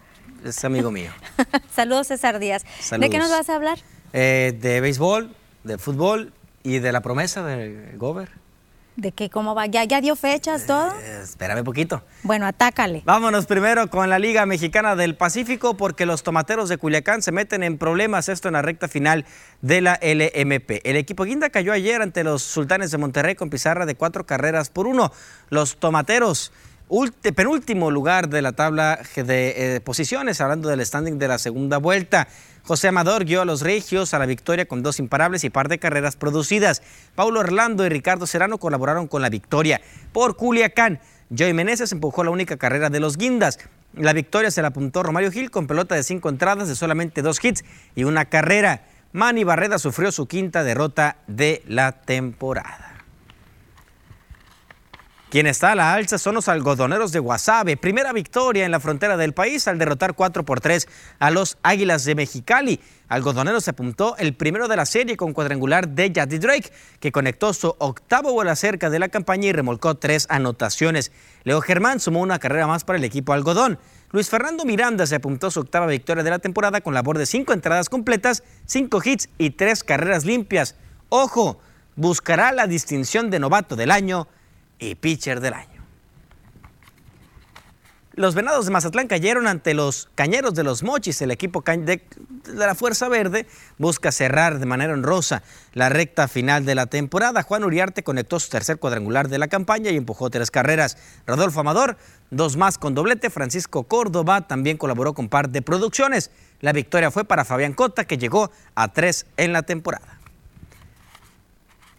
Es amigo mío. Saludos, César Díaz. ¿De qué nos vas a hablar? Eh, de béisbol, de fútbol y de la promesa de Gober. ¿De qué? ¿Cómo va? ¿Ya, ya dio fechas todo? Eh, espérame poquito. Bueno, atácale. Vámonos primero con la Liga Mexicana del Pacífico porque los tomateros de Culiacán se meten en problemas, esto en la recta final de la LMP. El equipo Guinda cayó ayer ante los Sultanes de Monterrey con pizarra de cuatro carreras por uno. Los tomateros penúltimo lugar de la tabla de eh, posiciones, hablando del standing de la segunda vuelta. José Amador guió a los Regios a la victoria con dos imparables y par de carreras producidas. Paulo Orlando y Ricardo Serrano colaboraron con la victoria. Por Culiacán, Joey Meneses empujó la única carrera de los Guindas. La victoria se la apuntó Romario Gil con pelota de cinco entradas de solamente dos hits y una carrera. Manny Barreda sufrió su quinta derrota de la temporada. Quien está a la alza son los algodoneros de Guasave. Primera victoria en la frontera del país al derrotar 4 por 3 a los Águilas de Mexicali. Algodoneros se apuntó el primero de la serie con cuadrangular de Jaddy Drake, que conectó su octavo vuelo cerca de la campaña y remolcó tres anotaciones. Leo Germán sumó una carrera más para el equipo algodón. Luis Fernando Miranda se apuntó su octava victoria de la temporada con labor de cinco entradas completas, cinco hits y tres carreras limpias. Ojo, buscará la distinción de novato del año y pitcher del año. Los Venados de Mazatlán cayeron ante los Cañeros de los Mochis. El equipo de, la Fuerza Verde busca cerrar de manera honrosa la recta final de la temporada. Juan Uriarte conectó su tercer cuadrangular de la campaña y empujó tres carreras. Rodolfo Amador, dos más con doblete. Francisco Córdoba también colaboró con par de producciones. La victoria fue para Fabián Cota, que llegó a tres en la temporada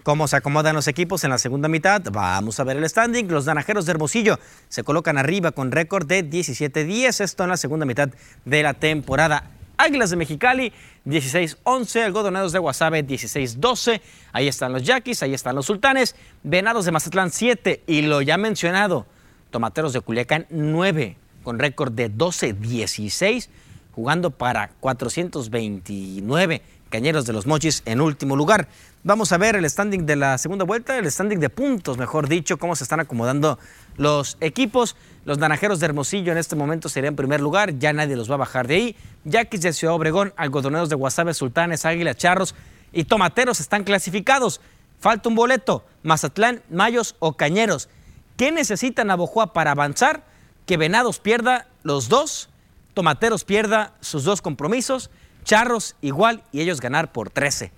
cómo se acomodan los equipos en la segunda mitad. Vamos a ver el standing. Los naranjeros de Hermosillo se colocan arriba con récord de 17-10. Esto en la segunda mitad de la temporada. Águilas de Mexicali, 16-11. Algodoneros de Guasave, 16-12. Ahí están los Yaquis, ahí están los Sultanes. Venados de Mazatlán, 7. Y lo ya mencionado, Tomateros de Culiacán, 9. Con récord de 12-16. Jugando para 429. Cañeros de los Mochis en último lugar. Vamos a ver el standing de la segunda vuelta, el standing de puntos, mejor dicho, cómo se están acomodando los equipos. Los naranjeros de Hermosillo en este momento serían en primer lugar, ya nadie los va a bajar de ahí. Yaquis de Ciudad Obregón, algodoneros de Guasave, Sultanes, Águila, Charros y Tomateros están clasificados. Falta un boleto, Mazatlán, Mayos o Cañeros. ¿Qué necesita Navojoa para avanzar? Que Venados pierda los dos, Tomateros pierda sus dos compromisos, Charros igual y ellos ganar por 13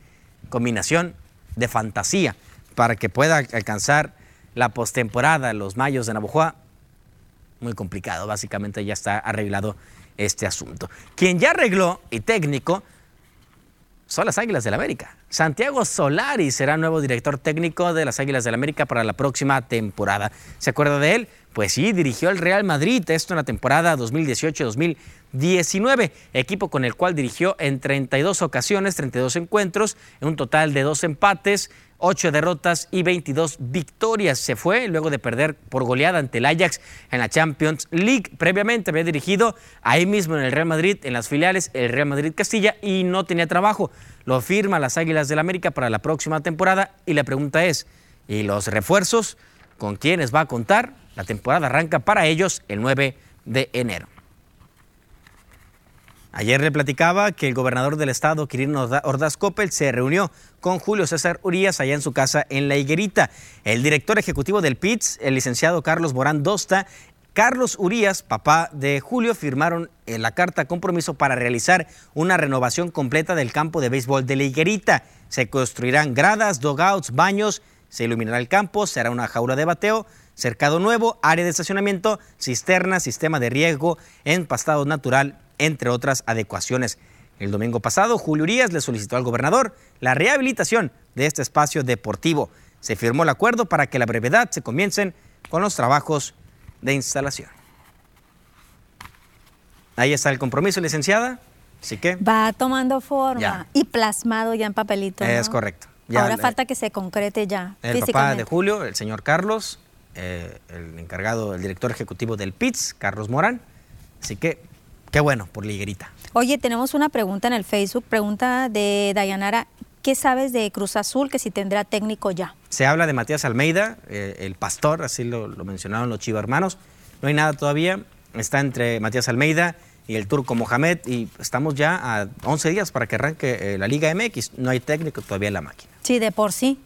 combinación de fantasía para que pueda alcanzar la postemporada, los Mayos de Navojoa. Muy complicado, básicamente ya está arreglado este asunto. Quien ya arregló y técnico son las Águilas del la América. Santiago Solari será nuevo director técnico de las Águilas del la América para la próxima temporada. ¿Se acuerda de él? Pues sí, dirigió al Real Madrid, esto en la temporada 2018-2019, equipo con el cual dirigió en 32 ocasiones, 32 encuentros, en un total de dos empates, 8 derrotas y 22 victorias. Se fue luego de perder por goleada ante el Ajax en la Champions League. Previamente había dirigido ahí mismo en el Real Madrid, en las filiales, el Real Madrid Castilla, y no tenía trabajo. Lo firma las Águilas del América para la próxima temporada y la pregunta es, ¿y los refuerzos? ¿Con quiénes va a contar? La temporada arranca para ellos el 9 de enero. Ayer le platicaba que el gobernador del estado, Quirino Ordaz Coppel, se reunió con Julio César Urias allá en su casa en La Higuerita. El director ejecutivo del PITS, el licenciado Carlos Morán Dosta, Carlos Urias, papá de Julio, firmaron la carta compromiso para realizar una renovación completa del campo de béisbol de La Higuerita. Se construirán gradas, dogouts, baños, se iluminará el campo, será una jaula de bateo, cercado nuevo, área de estacionamiento, cisterna, sistema de riego, empastado natural, entre otras adecuaciones. El domingo pasado, Julio Urias le solicitó al gobernador la rehabilitación de este espacio deportivo. Se firmó el acuerdo para que a la brevedad se comiencen con los trabajos de instalación. Ahí está el compromiso, licenciada. Así que. Va tomando forma y plasmado ya en papelito. Es correcto. Ahora falta que se concrete ya. El papá de Julio, el señor Carlos, eh, el encargado, el director ejecutivo del PITS, Carlos Morán. Así que, qué bueno por Liguerita. Oye, tenemos una pregunta en el Facebook, pregunta de Dayanara. ¿Qué sabes de Cruz Azul que si tendrá técnico ya? Se habla de Matías Almeida, eh, el pastor, así lo, mencionaron los Chiva hermanos. No hay nada todavía. Está entre Matías Almeida y el turco Mohamed y estamos ya a 11 días para que arranque eh, la Liga MX. No hay técnico todavía en la máquina. Sí, de por sí.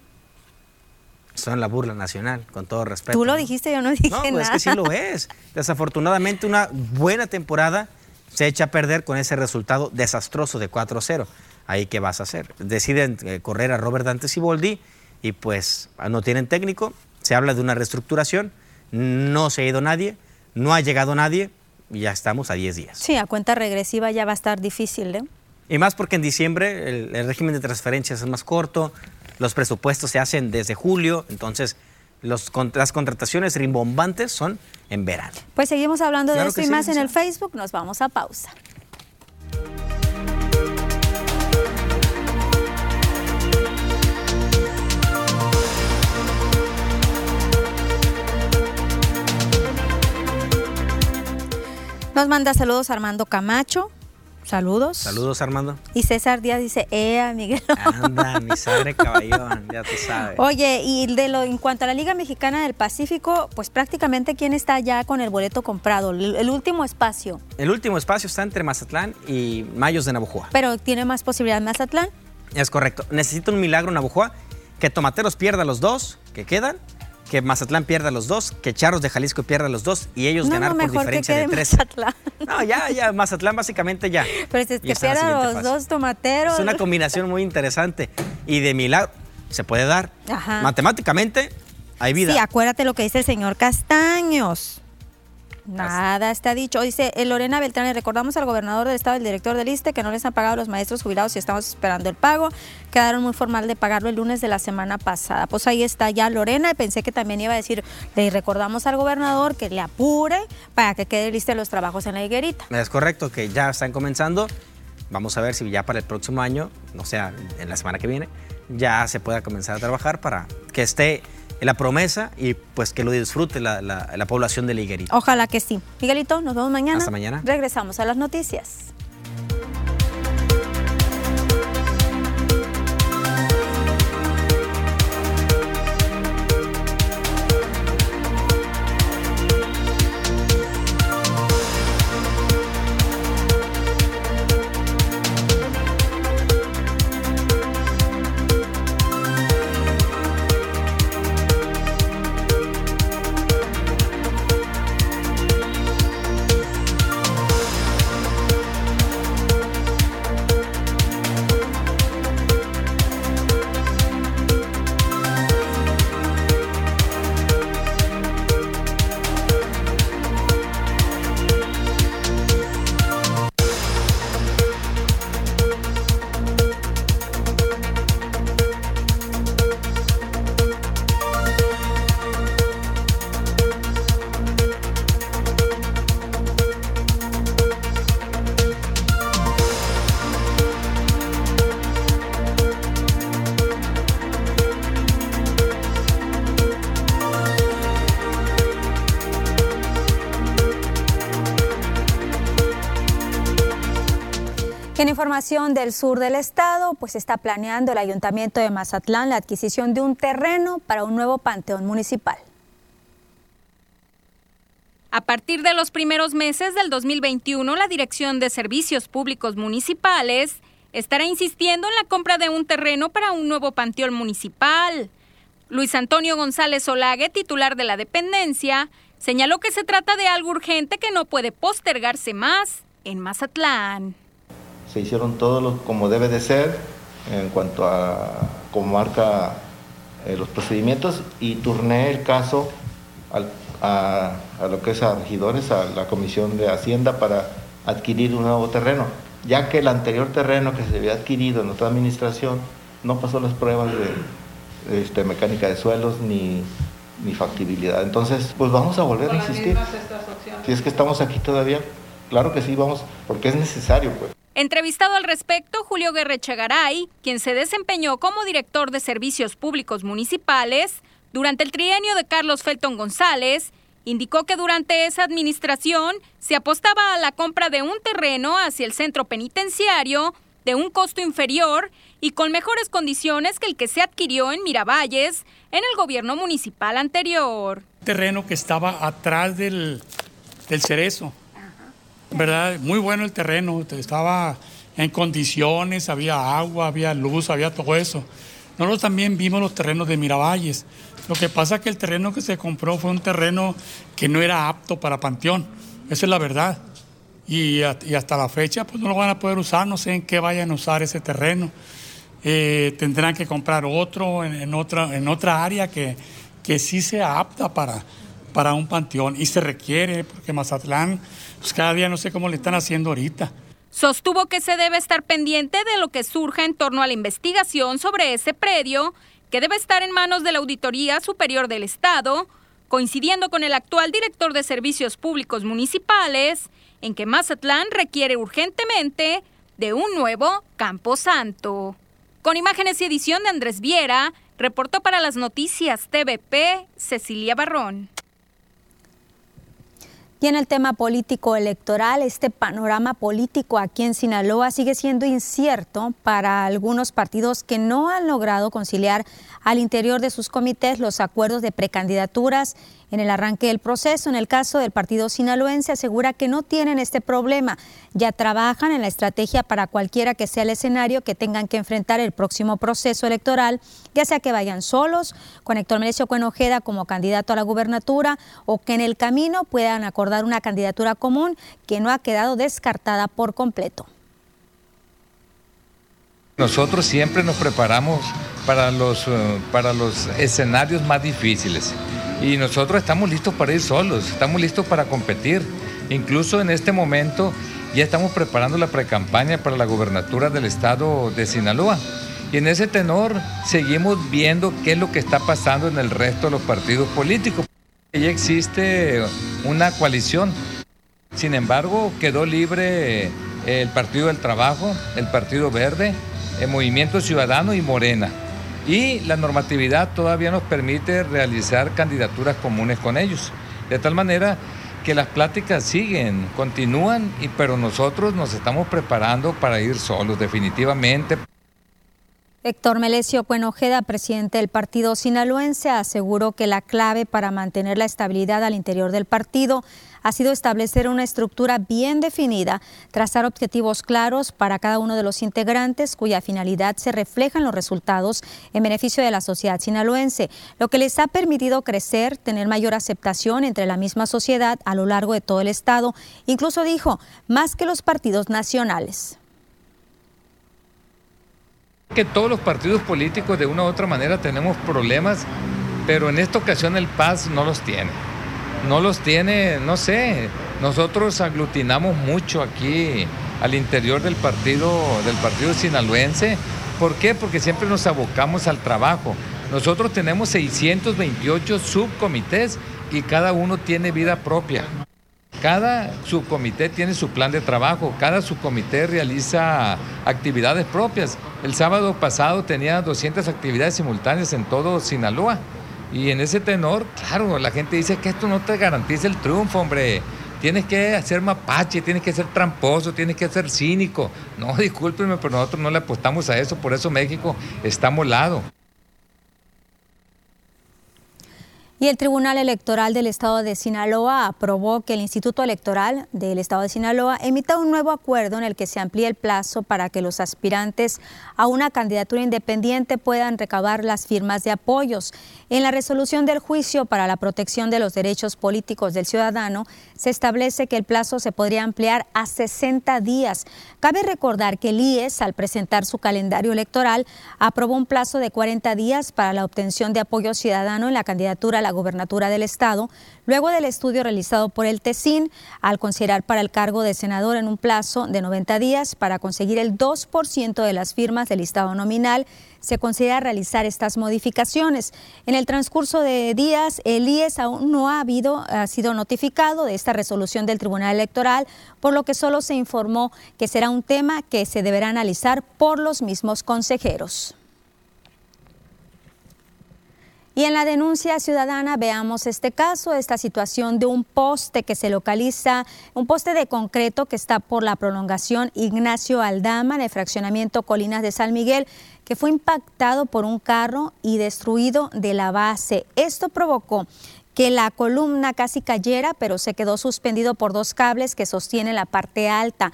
Son la burla nacional, con todo respeto. Tú lo dijiste, yo no dije no, pues nada. es que sí lo es. Desafortunadamente, una buena temporada se echa a perder con ese resultado desastroso de 4-0. Ahí, ¿qué vas a hacer? Deciden eh, correr a Robert Dante Siboldi y pues no tienen técnico. Se habla de una reestructuración. No se ha ido nadie, no ha llegado nadie y ya estamos a 10 días. Sí, a cuenta regresiva ya va a estar difícil, ¿eh? Y más porque en diciembre el, el régimen de transferencias es más corto, los presupuestos se hacen desde julio, entonces los, las contrataciones rimbombantes son en verano. Pues seguimos hablando de esto y más en el Facebook. Nos vamos a pausa. Nos manda saludos Armando Camacho. Saludos. Saludos, Armando. Y César Díaz dice, ¡eh, Miguel! Anda, mi sangre caballón, ya tú sabes. Oye, y de lo, en cuanto a la Liga Mexicana del Pacífico, pues prácticamente, ¿quién está ya con el boleto comprado? El, último espacio. El último espacio está entre Mazatlán y Mayos de Navojoa. Pero ¿tiene más posibilidad Mazatlán? Es correcto. Necesita un milagro Navojoa, que Tomateros pierda los dos que quedan que Mazatlán pierda los dos, que Charros de Jalisco pierda los dos y ellos ganar por diferencia de tres. Mazatlán. No, ya, ya, Mazatlán básicamente ya. Pero es que pierda los dos tomateros. Es una combinación muy interesante y de milagro se puede dar. Ajá. Matemáticamente hay vida. Sí, acuérdate lo que dice el señor Castaños. Nada está dicho. Dice eh, Lorena Beltrán, recordamos al gobernador del estado, el director del ISTE, que no les han pagado a los maestros jubilados y estamos esperando el pago. Quedaron muy formal de pagarlo el lunes de la semana pasada. Pues ahí está ya Lorena y pensé que también iba a decir, le recordamos al gobernador que le apure para que quede lista los trabajos en la higuerita. Es correcto, que ya están comenzando. Vamos a ver si ya para el próximo año, o sea, en la semana que viene, ya se pueda comenzar a trabajar para que esté la promesa y pues que lo disfrute la, la, población de Liguerito. Ojalá que sí. Miguelito, nos vemos mañana. Hasta mañana. Regresamos a las noticias. Información del sur del estado, pues está planeando el ayuntamiento de Mazatlán la adquisición de un terreno para un nuevo panteón municipal. A partir de los primeros meses del 2021, la Dirección de Servicios Públicos Municipales estará insistiendo en la compra de un terreno para un nuevo panteón municipal. Luis Antonio González Solague, titular de la dependencia, señaló que se trata de algo urgente que no puede postergarse más en Mazatlán. Se hicieron todo como debe de ser en cuanto a como marca eh, los procedimientos y turné el caso a, a lo que es a regidores, a la Comisión de Hacienda para adquirir un nuevo terreno ya que el anterior terreno que se había adquirido en otra administración no pasó las pruebas de este, mecánica de suelos ni, ni, factibilidad. Entonces, pues vamos a volver a insistir. Si es que estamos aquí todavía, claro que sí, vamos, porque es necesario, pues. Entrevistado al respecto, Julio Guerrechegaray, quien se desempeñó como director de Servicios Públicos Municipales durante el trienio de Carlos Felton González, Indicó que durante esa administración se apostaba a la compra de un terreno hacia el centro penitenciario de un costo inferior y con mejores condiciones que el que se adquirió en Miravalles en el gobierno municipal anterior. Terreno que estaba atrás del, del cerezo, ¿verdad? Muy bueno el terreno, estaba en condiciones, había agua, había luz, había todo eso. Nosotros también vimos los terrenos de Miravalles. Lo que pasa es que el terreno que se compró fue un terreno que no era apto para Panteón. Esa es la verdad. Y, hasta la fecha pues no lo van a poder usar, no sé en qué vayan a usar ese terreno. Eh, tendrán que comprar otro en, otra, en otra área que, que sí sea apta para, para un panteón. Y se requiere, porque Mazatlán, pues cada día no sé cómo le están haciendo ahorita. Sostuvo que se debe estar pendiente de lo que surja en torno a la investigación sobre ese predio que debe estar en manos de la Auditoría Superior del Estado, coincidiendo con el actual director de Servicios Públicos Municipales, en que Mazatlán requiere urgentemente de un nuevo Campo Santo. Con imágenes y edición de Andrés Viera, reportó para las noticias TVP Cecilia Barrón. Y en el tema político electoral, este panorama político aquí en Sinaloa sigue siendo incierto para algunos partidos que no han logrado conciliar al interior de sus comités los acuerdos de precandidaturas en el arranque del proceso. En el caso del partido sinaloense asegura que no tienen este problema, ya trabajan en la estrategia para cualquiera que sea el escenario que tengan que enfrentar el próximo proceso electoral, ya sea que vayan solos, con Héctor Merecio Cuenojeda como candidato a la gubernatura o que en el camino puedan acordar una candidatura común que no ha quedado descartada por completo. Nosotros siempre nos preparamos para los, eh, para los escenarios más difíciles y nosotros estamos listos para ir solos, estamos listos para competir. Incluso en este momento ya estamos preparando la precampaña para la gobernatura del estado de Sinaloa. Y en ese tenor seguimos viendo qué es lo que está pasando en el resto de los partidos políticos. Ya existe una coalición. Sin embargo, quedó libre el Partido del Trabajo, el Partido Verde, el Movimiento Ciudadano y Morena. Y la normatividad todavía nos permite realizar candidaturas comunes con ellos. De tal manera que las pláticas siguen, continúan, y, pero nosotros nos estamos preparando para ir solos definitivamente. Héctor Melesio Cuenojeda, presidente del partido sinaloense, aseguró que la clave para mantener la estabilidad al interior del partido ha sido establecer una estructura bien definida, trazar objetivos claros para cada uno de los integrantes cuya finalidad se refleja en los resultados en beneficio de la sociedad sinaloense, lo que les ha permitido crecer, tener mayor aceptación entre la misma sociedad a lo largo de todo el estado, incluso dijo, más que los partidos nacionales que todos los partidos políticos de una u otra manera tenemos problemas, pero en esta ocasión el Paz no los tiene. No los tiene, no sé, nosotros aglutinamos mucho aquí al interior del partido, del partido sinaloense. ¿Por qué? Porque siempre nos abocamos al trabajo. Nosotros tenemos 628 subcomités y cada uno tiene vida propia. Cada subcomité tiene su plan de trabajo, cada subcomité realiza actividades propias. El sábado pasado tenía 200 actividades simultáneas en todo Sinaloa. Y en ese tenor, claro, la gente dice que esto no te garantiza el triunfo, hombre. tienes que ser mapache, tienes que ser tramposo, tienes que ser cínico. No, discúlpenme, pero nosotros no le apostamos a eso, por eso México está molado. Y el Tribunal Electoral del Estado de Sinaloa aprobó que el Instituto Electoral del Estado de Sinaloa emita un nuevo acuerdo en el que se amplíe el plazo para que los aspirantes a una candidatura independiente puedan recabar las firmas de apoyos. En la resolución del juicio para la protección de los derechos políticos del ciudadano se establece que el plazo se podría ampliar a 60 días. Cabe recordar que el IES, al presentar su calendario electoral, aprobó un plazo de 40 días para la obtención de apoyo ciudadano en la candidatura la gobernatura del Estado, luego del estudio realizado por el TESIN, al considerar para el cargo de senador en un plazo de 90 días para conseguir el 2% de las firmas del listado nominal, se considera realizar estas modificaciones. En el transcurso de días, el IES aún no ha, habido, ha sido notificado de esta resolución del Tribunal Electoral, por lo que solo se informó que será un tema que se deberá analizar por los mismos consejeros. Y en la denuncia ciudadana veamos este caso, esta situación de un poste que se localiza, un poste de concreto que está por la prolongación Ignacio Aldama de fraccionamiento Colinas de San Miguel, que fue impactado por un carro y destruido de la base. Esto provocó que la columna casi cayera, pero se quedó suspendido por dos cables que sostienen la parte alta.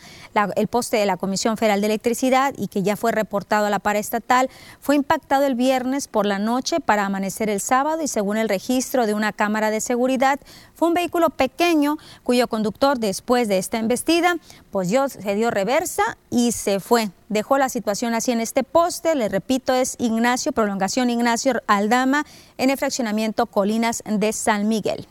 el poste de la Comisión Federal de Electricidad y que ya fue reportado a la paraestatal fue impactado el viernes por la noche para amanecer el sábado y según el registro de una cámara de seguridad un vehículo pequeño cuyo conductor después de esta embestida pues yo, se dio reversa y se fue. Dejó la situación así en este poste, le repito, es Ignacio, prolongación Ignacio Aldama, en el fraccionamiento Colinas de San Miguel.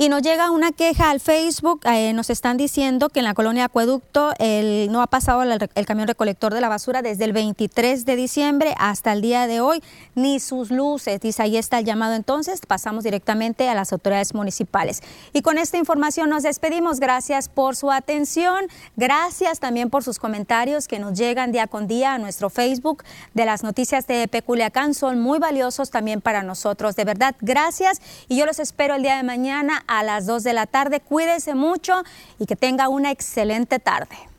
Y nos llega una queja al Facebook, eh, nos están diciendo que en la colonia Acueducto el, no ha pasado el, camión recolector de la basura desde el 23 de diciembre hasta el día de hoy, ni sus luces. Dice, ahí está el llamado entonces, pasamos directamente a las autoridades municipales. Y con esta información nos despedimos. Gracias por su atención, gracias también por sus comentarios que nos llegan día con día a nuestro Facebook de las noticias de Peculiacán. Son muy valiosos también para nosotros. De verdad, gracias y yo los espero el día de mañana a las 2 de la tarde. Cuídese mucho y que tenga una excelente tarde.